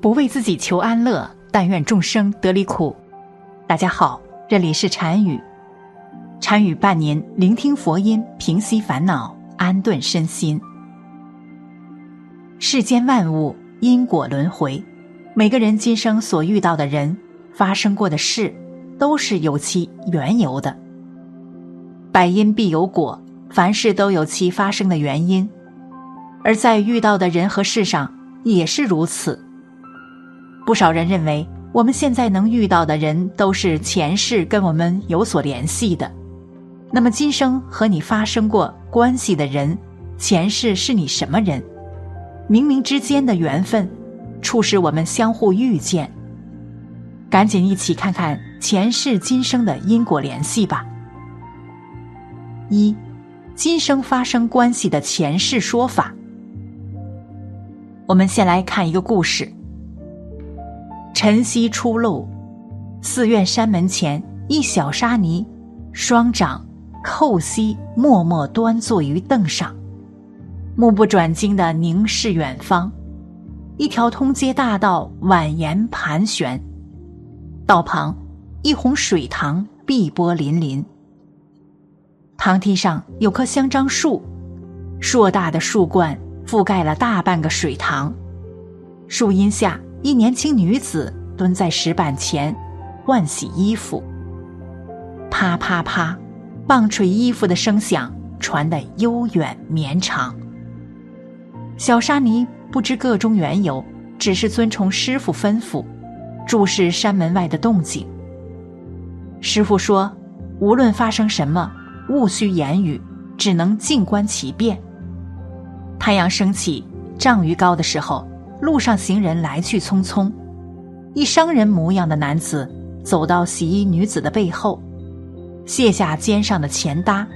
不为自己求安乐，但愿众生得离苦。大家好，这里是禅语，禅语伴您聆听佛音，平息烦恼，安顿身心。世间万物因果轮回，每个人今生所遇到的人、发生过的事，都是有其缘由的。百因必有果，凡事都有其发生的原因，而在遇到的人和事上也是如此。不少人认为，我们现在能遇到的人都是前世跟我们有所联系的。那么，今生和你发生过关系的人，前世是你什么人？冥冥之间的缘分，促使我们相互遇见。赶紧一起看看前世今生的因果联系吧。一，今生发生关系的前世说法。我们先来看一个故事。晨曦初露，寺院山门前，一小沙弥，双掌叩膝，默默端坐于凳上，目不转睛的凝视远方。一条通街大道蜿蜒盘旋，道旁一泓水塘碧波粼粼。塘堤上有棵香樟树，硕大的树冠覆盖了大半个水塘，树荫下。一年轻女子蹲在石板前，换洗衣服。啪啪啪，棒槌衣服的声响传得悠远绵长。小沙弥不知个中缘由，只是遵从师傅吩咐，注视山门外的动静。师傅说：“无论发生什么，勿需言语，只能静观其变。”太阳升起丈余高的时候。路上行人来去匆匆，一商人模样的男子走到洗衣女子的背后，卸下肩上的钱搭，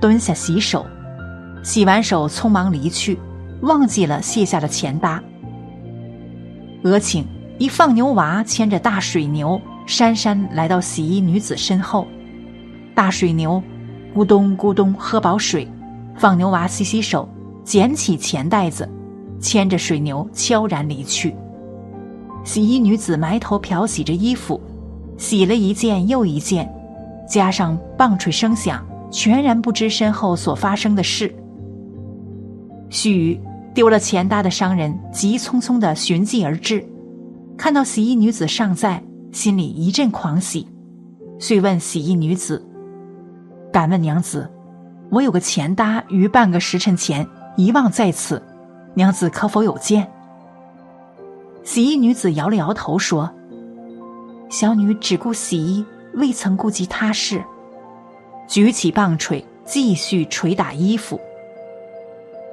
蹲下洗手，洗完手匆忙离去，忘记了卸下的钱搭。俄顷，一放牛娃牵着大水牛姗姗来到洗衣女子身后，大水牛咕咚咕咚喝饱水，放牛娃洗洗手，捡起钱袋子。牵着水牛悄然离去。洗衣女子埋头漂洗着衣服，洗了一件又一件，加上棒槌声响，全然不知身后所发生的事。须臾，丢了钱搭的商人急匆匆的寻迹而至，看到洗衣女子尚在，心里一阵狂喜，遂问洗衣女子：“敢问娘子，我有个钱搭于半个时辰前遗忘在此。”娘子可否有见？洗衣女子摇了摇头说：“小女只顾洗衣，未曾顾及他事。”举起棒槌，继续捶打衣服。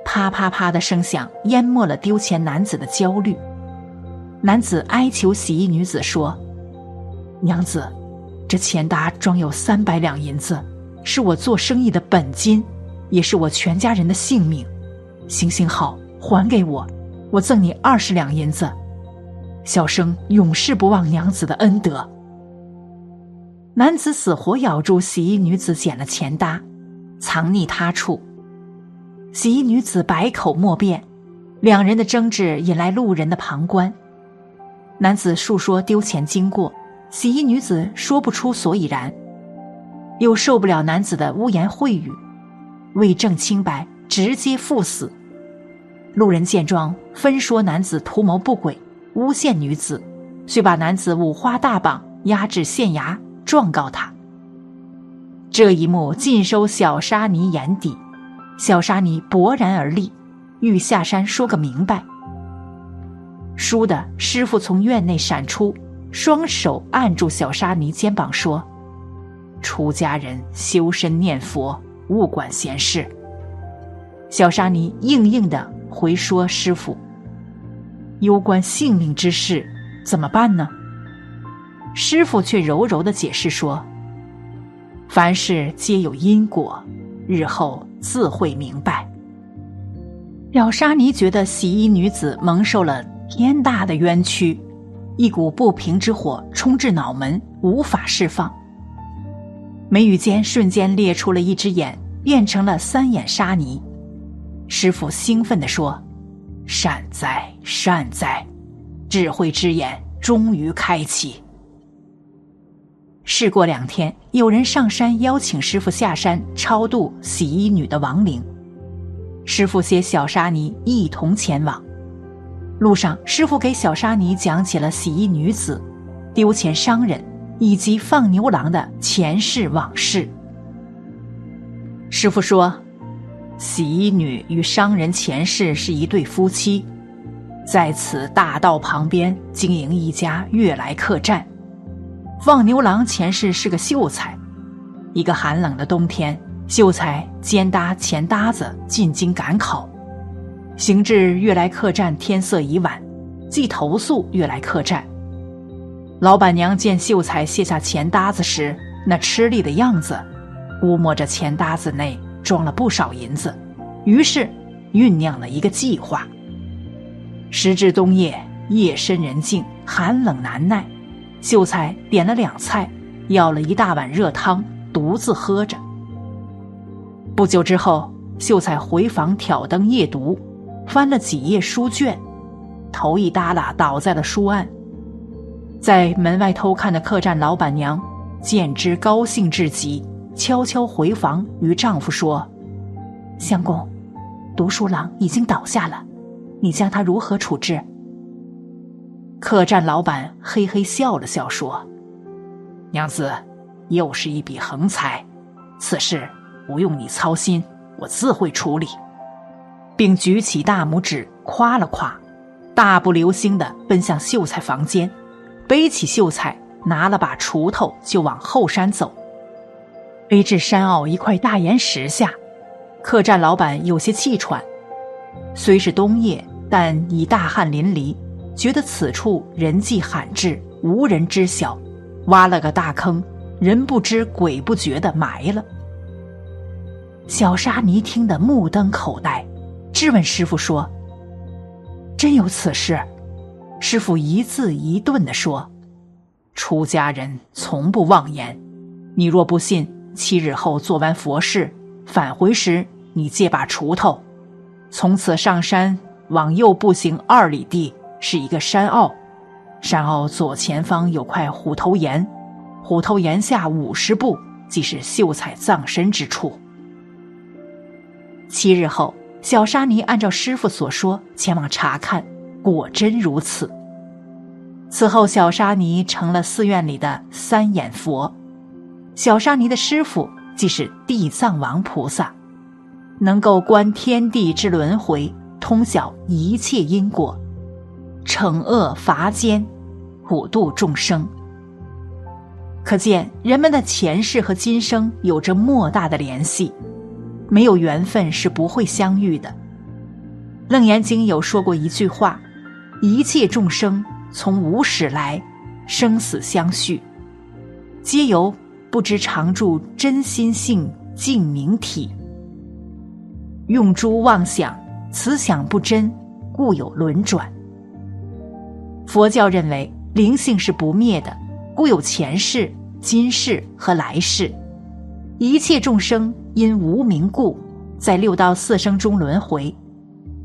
啪啪啪的声响淹没了丢钱男子的焦虑。男子哀求洗衣女子说：“娘子，这钱搭装有三百两银子，是我做生意的本金，也是我全家人的性命。行行好。”还给我，我赠你二十两银子。小生永世不忘娘子的恩德。男子死活咬住洗衣女子捡了钱搭，藏匿他处。洗衣女子百口莫辩，两人的争执引来路人的旁观。男子述说丢钱经过，洗衣女子说不出所以然，又受不了男子的污言秽语，为证清白，直接赴死。路人见状，分说男子图谋不轨，诬陷女子，遂把男子五花大绑，押至县衙状告他。这一幕尽收小沙弥眼底，小沙弥勃然而立，欲下山说个明白。倏的，师傅从院内闪出，双手按住小沙弥肩膀说：“出家人修身念佛，勿管闲事。”小沙弥硬硬的。回说：“师傅，攸关性命之事，怎么办呢？”师傅却柔柔的解释说：“凡事皆有因果，日后自会明白。”了沙弥觉得洗衣女子蒙受了天大的冤屈，一股不平之火冲至脑门，无法释放。眉宇间瞬间裂出了一只眼，变成了三眼沙弥。师傅兴奋地说：“善哉善哉，智慧之眼终于开启。事过两天，有人上山邀请师傅下山超度洗衣女的亡灵。师傅携小沙弥一同前往。路上，师傅给小沙弥讲起了洗衣女子、丢钱商人以及放牛郎的前世往事。师傅说，洗衣女与商人前世是一对夫妻，在此大道旁边经营一家悦来客栈。放牛郎前世是个秀才，一个寒冷的冬天，秀才肩搭钱搭子进京赶考，行至悦来客栈，天色已晚，即投宿悦来客栈。老板娘见秀才卸下钱搭子时那吃力的样子，估摸着钱搭子内装了不少银子，于是酝酿了一个计划。时至冬夜，夜深人静，寒冷难耐。秀才点了两菜，要了一大碗热汤，独自喝着。不久之后，秀才回房挑灯夜读，翻了几页书卷，头一耷拉倒在了书案。在门外偷看的客栈老板娘见之高兴至极，悄悄回房与丈夫说：“相公，读书郎已经倒下了，你将他如何处置？”客栈老板嘿嘿笑了笑，说：“娘子，又是一笔横财，此事不用你操心，我自会处理。”并举起大拇指夸了夸，大步流星的奔向秀才房间，背起秀才，拿了把锄头就往后山走。飞至山坳一块大岩石下，客栈老板有些气喘，虽是冬夜，但已大汗淋漓。觉得此处人迹罕至，无人知晓，挖了个大坑，人不知鬼不觉的埋了。小沙弥听得目瞪口呆，质问师傅说：“真有此事？”师傅一字一顿的说：“出家人从不妄言，你若不信，七日后做完佛事，返回时你借把锄头，从此上山往右步行二里地。”是一个山坳，山坳左前方有块虎头岩，虎头岩下五十步即是秀才葬身之处。七日后，小沙弥按照师傅所说前往查看，果真如此。此后，小沙弥成了寺院里的三眼佛。小沙弥的师傅即是地藏王菩萨，能够观天地之轮回，通晓一切因果。惩恶罚奸，普度众生。可见人们的前世和今生有着莫大的联系，没有缘分是不会相遇的。楞严经有说过一句话：“一切众生从无始来，生死相续，皆由不知常住真心性净明体，用诸妄想，此想不真，故有轮转。”佛教认为灵性是不灭的，故有前世、今世和来世。一切众生因无名故，在六道四生中轮回。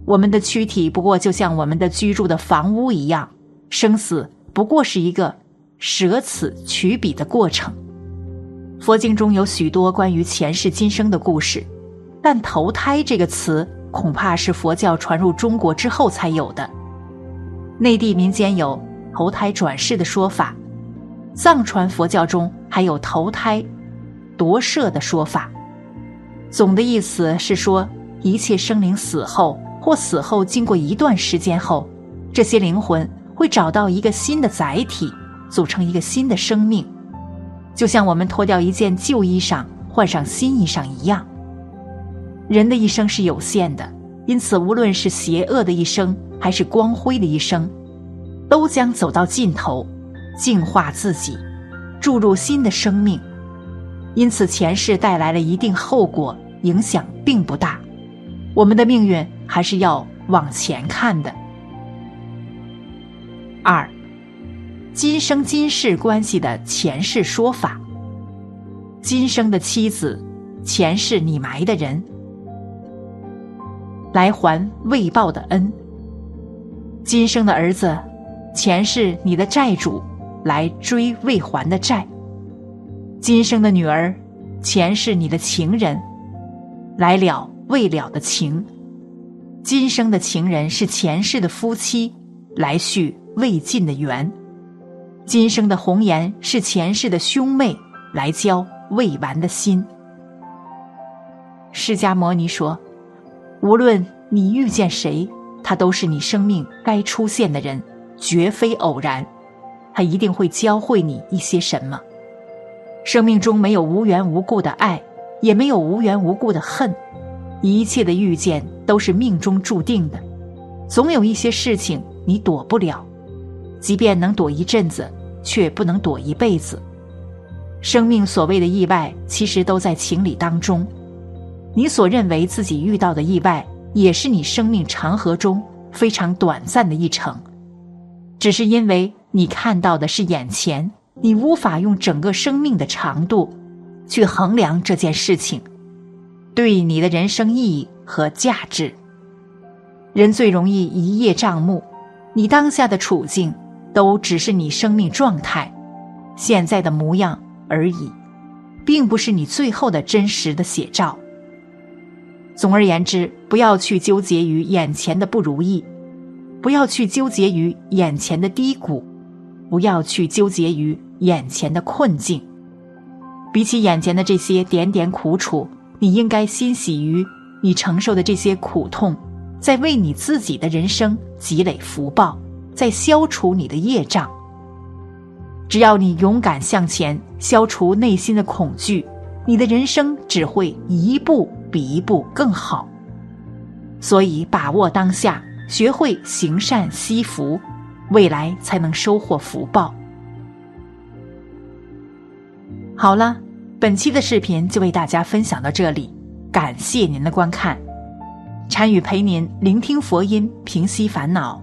我们的躯体不过就像我们的居住的房屋一样，生死不过是一个舍此取彼的过程。佛经中有许多关于前世今生的故事，但投胎这个词恐怕是佛教传入中国之后才有的。内地民间有投胎转世的说法，藏传佛教中还有投胎夺舍的说法。总的意思是说，一切生灵死后或死后经过一段时间后，这些灵魂会找到一个新的载体，组成一个新的生命，就像我们脱掉一件旧衣裳，换上新衣裳一样。人的一生是有限的，因此无论是邪恶的一生。还是光辉的一生，都将走到尽头，净化自己，注入新的生命。因此，前世带来了一定后果，影响并不大。我们的命运还是要往前看的。二，今生今世关系的前世说法。今生的妻子，前世你埋的人，来还未报的恩。今生的儿子，前世你的债主来追未还的债；今生的女儿，前世你的情人。来了未了的情；今生的情人是前世的夫妻来续未尽的缘；今生的红颜是前世的兄妹来交未完的心。释迦牟尼说：“无论你遇见谁，他都是你生命该出现的人，绝非偶然。他一定会教会你一些什么。生命中没有无缘无故的爱，也没有无缘无故的恨。一切的遇见都是命中注定的。总有一些事情你躲不了，即便能躲一阵子，却不能躲一辈子。生命所谓的意外，其实都在情理当中。”你所认为自己遇到的意外，也是你生命长河中非常短暂的一程，只是因为你看到的是眼前，你无法用整个生命的长度去衡量这件事情对你的人生意义和价值。人最容易一叶障目，你当下的处境都只是你生命状态现在的模样而已，并不是你最后的真实的写照。总而言之，不要去纠结于眼前的不如意，不要去纠结于眼前的低谷，不要去纠结于眼前的困境。比起眼前的这些点点苦楚，你应该欣喜于你承受的这些苦痛，在为你自己的人生积累福报，在消除你的业障。只要你勇敢向前，消除内心的恐惧。你的人生只会一步比一步更好，所以把握当下，学会行善惜福，未来才能收获福报。好了，本期的视频就为大家分享到这里，感谢您的观看。禅语陪您聆听佛音，平息烦恼，